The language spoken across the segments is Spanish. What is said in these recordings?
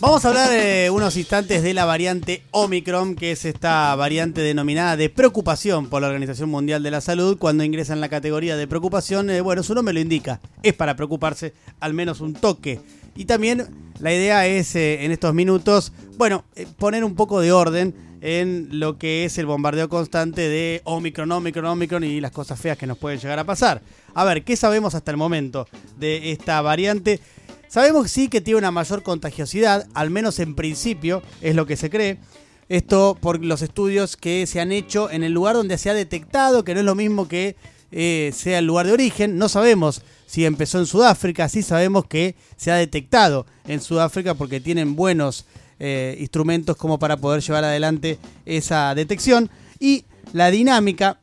Vamos a hablar eh, unos instantes de la variante Omicron, que es esta variante denominada de preocupación por la Organización Mundial de la Salud. Cuando ingresa en la categoría de preocupación, eh, bueno, su nombre lo indica, es para preocuparse al menos un toque. Y también la idea es eh, en estos minutos, bueno, eh, poner un poco de orden en lo que es el bombardeo constante de Omicron, Omicron, Omicron y las cosas feas que nos pueden llegar a pasar. A ver, ¿qué sabemos hasta el momento de esta variante? Sabemos sí que tiene una mayor contagiosidad, al menos en principio es lo que se cree. Esto por los estudios que se han hecho en el lugar donde se ha detectado, que no es lo mismo que eh, sea el lugar de origen. No sabemos si empezó en Sudáfrica, sí sabemos que se ha detectado en Sudáfrica porque tienen buenos eh, instrumentos como para poder llevar adelante esa detección. Y la dinámica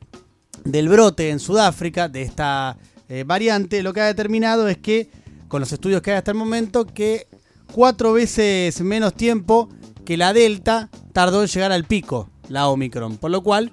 del brote en Sudáfrica de esta eh, variante lo que ha determinado es que con los estudios que hay hasta el momento, que cuatro veces menos tiempo que la Delta tardó en llegar al pico, la Omicron. Por lo cual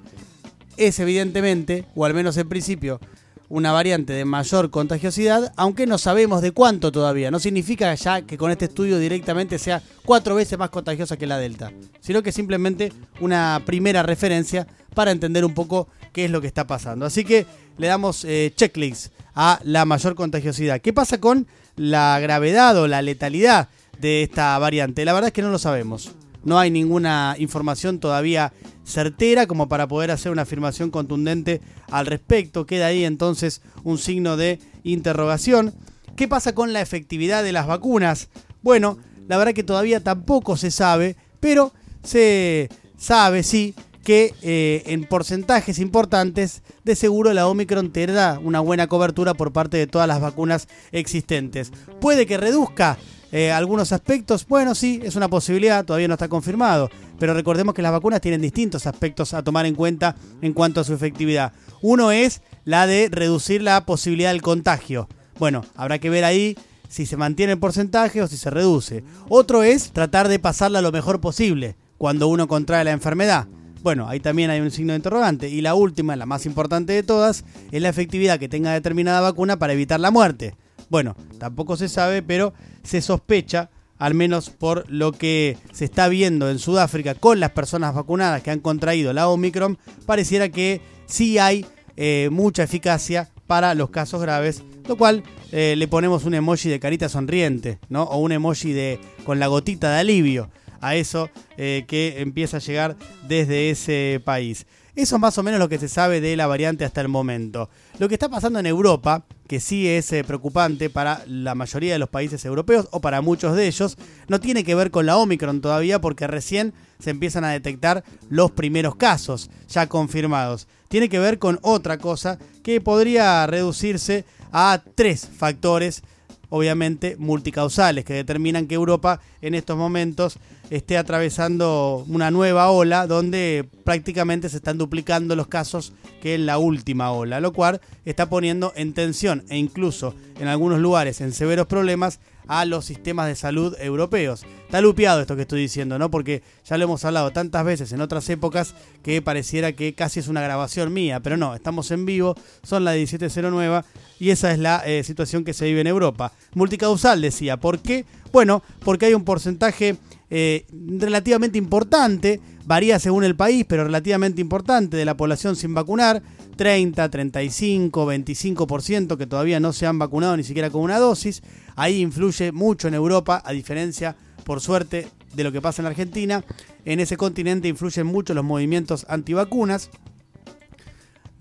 es evidentemente, o al menos en principio, una variante de mayor contagiosidad, aunque no sabemos de cuánto todavía. No significa ya que con este estudio directamente sea cuatro veces más contagiosa que la Delta, sino que simplemente una primera referencia para entender un poco qué es lo que está pasando. Así que le damos eh, checklists a la mayor contagiosidad. ¿Qué pasa con la gravedad o la letalidad de esta variante? La verdad es que no lo sabemos. No hay ninguna información todavía certera como para poder hacer una afirmación contundente al respecto. Queda ahí entonces un signo de interrogación. ¿Qué pasa con la efectividad de las vacunas? Bueno, la verdad que todavía tampoco se sabe, pero se sabe, sí, que eh, en porcentajes importantes de seguro la Omicron te da una buena cobertura por parte de todas las vacunas existentes. Puede que reduzca eh, algunos aspectos, bueno, sí, es una posibilidad, todavía no está confirmado, pero recordemos que las vacunas tienen distintos aspectos a tomar en cuenta en cuanto a su efectividad. Uno es la de reducir la posibilidad del contagio. Bueno, habrá que ver ahí si se mantiene el porcentaje o si se reduce. Otro es tratar de pasarla lo mejor posible cuando uno contrae la enfermedad. Bueno, ahí también hay un signo de interrogante. Y la última, la más importante de todas, es la efectividad que tenga determinada vacuna para evitar la muerte. Bueno, tampoco se sabe, pero se sospecha, al menos por lo que se está viendo en Sudáfrica con las personas vacunadas que han contraído la Omicron, pareciera que sí hay eh, mucha eficacia para los casos graves, lo cual eh, le ponemos un emoji de carita sonriente, ¿no? O un emoji de con la gotita de alivio a eso eh, que empieza a llegar desde ese país. Eso es más o menos lo que se sabe de la variante hasta el momento. Lo que está pasando en Europa, que sí es eh, preocupante para la mayoría de los países europeos o para muchos de ellos, no tiene que ver con la Omicron todavía porque recién se empiezan a detectar los primeros casos ya confirmados. Tiene que ver con otra cosa que podría reducirse a tres factores obviamente multicausales que determinan que Europa en estos momentos esté atravesando una nueva ola donde prácticamente se están duplicando los casos que en la última ola, lo cual está poniendo en tensión e incluso en algunos lugares en severos problemas a los sistemas de salud europeos. Está lupeado esto que estoy diciendo, ¿no? Porque ya lo hemos hablado tantas veces en otras épocas que pareciera que casi es una grabación mía, pero no, estamos en vivo, son las 17.09 y esa es la eh, situación que se vive en Europa. Multicausal, decía. ¿Por qué? Bueno, porque hay un porcentaje eh, relativamente importante, varía según el país, pero relativamente importante de la población sin vacunar, 30, 35, 25% que todavía no se han vacunado ni siquiera con una dosis. Ahí influye mucho en Europa, a diferencia, por suerte, de lo que pasa en Argentina. En ese continente influyen mucho los movimientos antivacunas.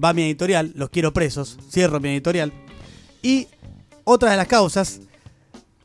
Va mi editorial, los quiero presos, cierro mi editorial. Y otra de las causas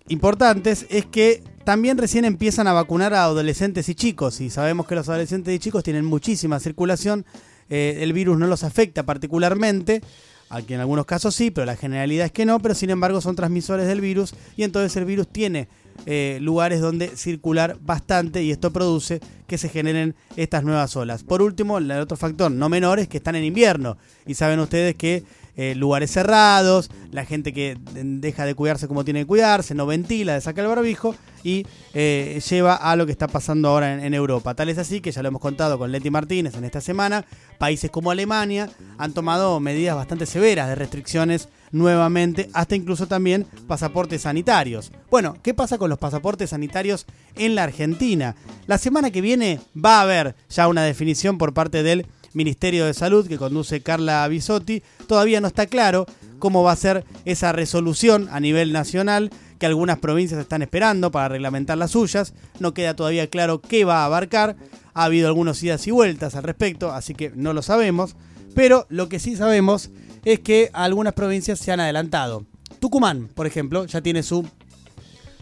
importantes es que también recién empiezan a vacunar a adolescentes y chicos, y sabemos que los adolescentes y chicos tienen muchísima circulación, eh, el virus no los afecta particularmente, aquí en algunos casos sí, pero la generalidad es que no, pero sin embargo son transmisores del virus y entonces el virus tiene eh, lugares donde circular bastante y esto produce que se generen estas nuevas olas. Por último, el otro factor no menor es que están en invierno y saben ustedes que eh, lugares cerrados, la gente que deja de cuidarse como tiene que cuidarse, no ventila, saca el barbijo y eh, lleva a lo que está pasando ahora en, Europa. Tal es así que ya lo hemos contado con Leti Martínez en esta semana, países como Alemania han tomado medidas bastante severas de restricciones nuevamente, hasta incluso también pasaportes sanitarios. Bueno, ¿qué pasa con los pasaportes sanitarios en la Argentina? La semana que viene va a haber ya una definición por parte del Ministerio de Salud que conduce Carla Bisotti. Todavía no está claro cómo va a ser esa resolución a nivel nacional que algunas provincias están esperando para reglamentar las suyas. No queda todavía claro qué va a abarcar. Ha habido algunos idas y vueltas al respecto, así que no lo sabemos. Pero lo que sí sabemos es que algunas provincias se han adelantado. Tucumán, por ejemplo, ya tiene su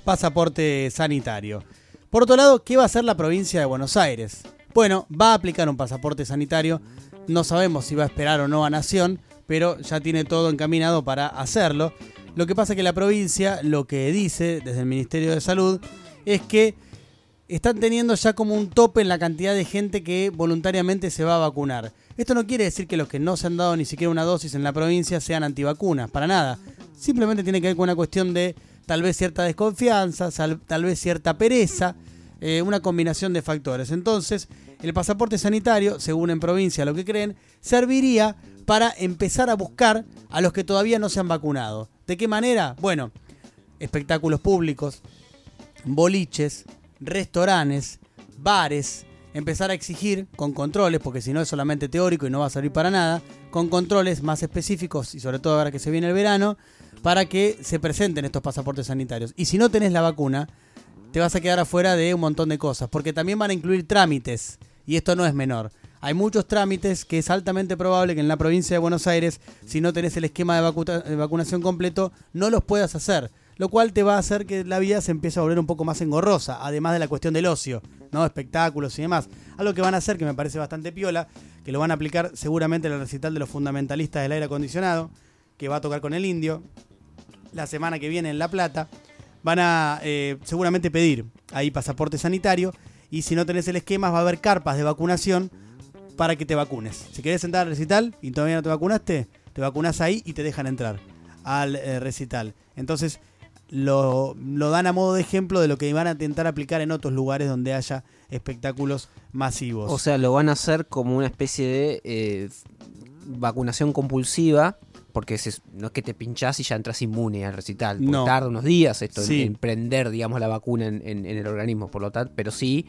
pasaporte sanitario. Por otro lado, ¿qué va a hacer la provincia de Buenos Aires? Bueno, va a aplicar un pasaporte sanitario. No sabemos si va a esperar o no a Nación, pero ya tiene todo encaminado para hacerlo. Lo que pasa es que la provincia lo que dice desde el Ministerio de Salud es que están teniendo ya como un tope en la cantidad de gente que voluntariamente se va a vacunar. Esto no quiere decir que los que no se han dado ni siquiera una dosis en la provincia sean antivacunas, para nada. Simplemente tiene que ver con una cuestión de tal vez cierta desconfianza, tal vez cierta pereza, eh, una combinación de factores. Entonces, el pasaporte sanitario, según en provincia lo que creen, serviría para empezar a buscar a los que todavía no se han vacunado. ¿De qué manera? Bueno, espectáculos públicos, boliches, restaurantes, bares, empezar a exigir con controles, porque si no es solamente teórico y no va a servir para nada, con controles más específicos y sobre todo ahora que se viene el verano, para que se presenten estos pasaportes sanitarios. Y si no tenés la vacuna, te vas a quedar afuera de un montón de cosas, porque también van a incluir trámites, y esto no es menor. Hay muchos trámites que es altamente probable que en la provincia de Buenos Aires, si no tenés el esquema de, de vacunación completo, no los puedas hacer lo cual te va a hacer que la vida se empiece a volver un poco más engorrosa, además de la cuestión del ocio, ¿no? Espectáculos y demás. Algo que van a hacer que me parece bastante piola, que lo van a aplicar seguramente en el recital de los fundamentalistas del aire acondicionado, que va a tocar con el indio, la semana que viene en La Plata. Van a eh, seguramente pedir ahí pasaporte sanitario y si no tenés el esquema va a haber carpas de vacunación para que te vacunes. Si querés entrar al recital y todavía no te vacunaste, te vacunas ahí y te dejan entrar al eh, recital. Entonces, lo, lo, dan a modo de ejemplo de lo que van a intentar aplicar en otros lugares donde haya espectáculos masivos. O sea, lo van a hacer como una especie de eh, vacunación compulsiva, porque no es que te pinchás y ya entras inmune al recital. No. Tarda unos días esto en, prender, digamos, la vacuna en, el organismo, por lo tanto, pero sí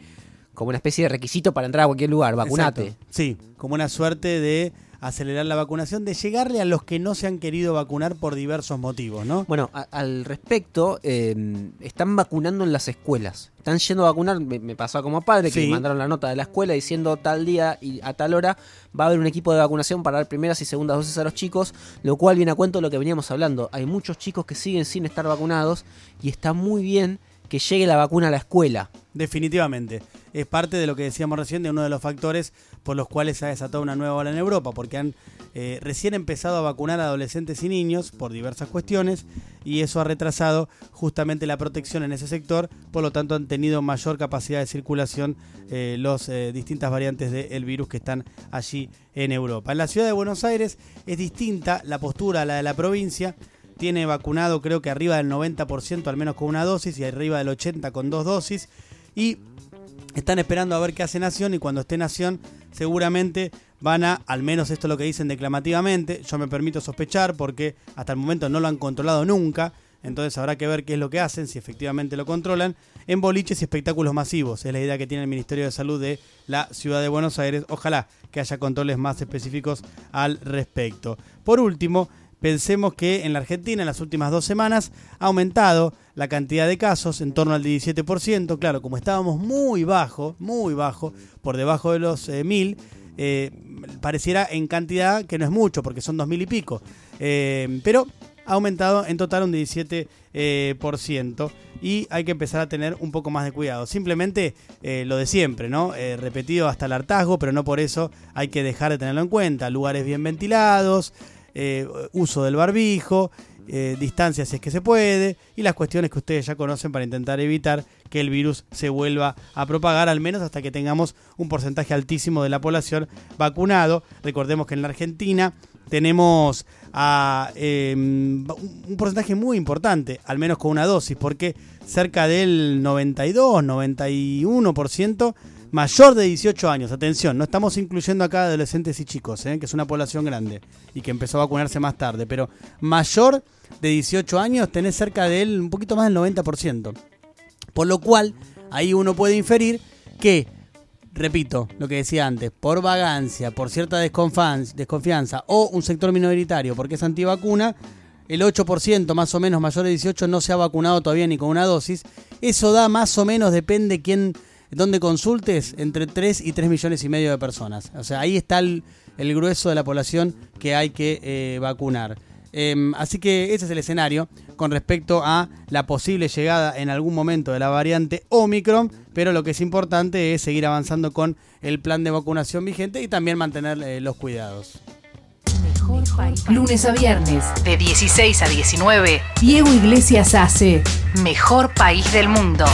como una especie de requisito para entrar a cualquier lugar, vacunate. Sí, como una suerte de acelerar la vacunación, de llegarle a los que no se han querido vacunar por diversos motivos, ¿no? Bueno, al respecto, em, están vacunando en las escuelas. Están yendo a vacunar, me, pasó como padre, que me mandaron la nota de la escuela diciendo tal día y a tal hora va a haber un equipo de vacunación para dar primeras y segundas dosis a los chicos, lo cual viene a cuento de lo que veníamos hablando. Hay muchos chicos que siguen sin estar vacunados y está muy bien que llegue la vacuna a la escuela. Definitivamente. Es parte de lo que decíamos recién, de uno de los factores por los cuales se ha desatado una nueva ola en Europa, porque han eh, recién empezado a vacunar a adolescentes y niños por diversas cuestiones y eso ha retrasado justamente la protección en ese sector, por lo tanto han tenido mayor capacidad de circulación eh, las eh, distintas variantes del virus que están allí en Europa. En la ciudad de Buenos Aires es distinta la postura a la de la provincia, tiene vacunado creo que arriba del 90% al menos con una dosis y arriba del 80% con dos dosis. Y están esperando a ver qué hace Nación y cuando esté Nación seguramente van a, al menos esto es lo que dicen declamativamente, yo me permito sospechar porque hasta el momento no lo han controlado nunca, entonces habrá que ver qué es lo que hacen, si efectivamente lo controlan, en boliches y espectáculos masivos. Es la idea que tiene el Ministerio de Salud de la Ciudad de Buenos Aires. Ojalá que haya controles más específicos al respecto. Por último, Pensemos que en la Argentina en las últimas dos semanas ha aumentado la cantidad de casos en torno al 17%. Claro, como estábamos muy bajo, muy bajo, por debajo de los eh, mil, eh, pareciera en cantidad que no es mucho, porque son dos mil y pico. Eh, pero ha aumentado en total un 17% y hay que empezar a tener un poco más de cuidado. Simplemente lo de siempre, ¿no? repetido hasta el hartazgo, pero no por eso hay que dejar de tenerlo en cuenta. Lugares bien ventilados, eh, uso del barbijo, eh, distancia si es que se puede, y las cuestiones que ustedes ya conocen para intentar evitar que el virus se vuelva a propagar, al menos hasta que tengamos un porcentaje altísimo de la población vacunado. Recordemos que en la Argentina tenemos a em, un porcentaje muy importante, al menos con una dosis, porque cerca del 92, 91% mayor de 18 años. Atención, no estamos incluyendo acá adolescentes y chicos, ¿eh? que es una población grande y que empezó a vacunarse más tarde, pero mayor de 18 años tenés cerca del un poquito más del 90%. Por lo cual, ahí uno puede inferir que repito lo que decía antes, por vagancia, por cierta desconfianza o un sector minoritario porque es antivacuna, el 8% más o menos mayor de 18 no se ha vacunado todavía ni con una dosis. Eso da más o menos, depende quién, dónde consultes, entre 3 y 3 millones y medio de personas. O sea, ahí está el, grueso de la población que hay que eh, vacunar. Em, así que ese es el escenario con respecto a la posible llegada en algún momento de la variante Omicron, pero lo que es importante es seguir avanzando con el plan de vacunación vigente y también mantener eh, los cuidados. Lunes a viernes, de 16 a 19, Diego Iglesias hace Mejor País del Mundo.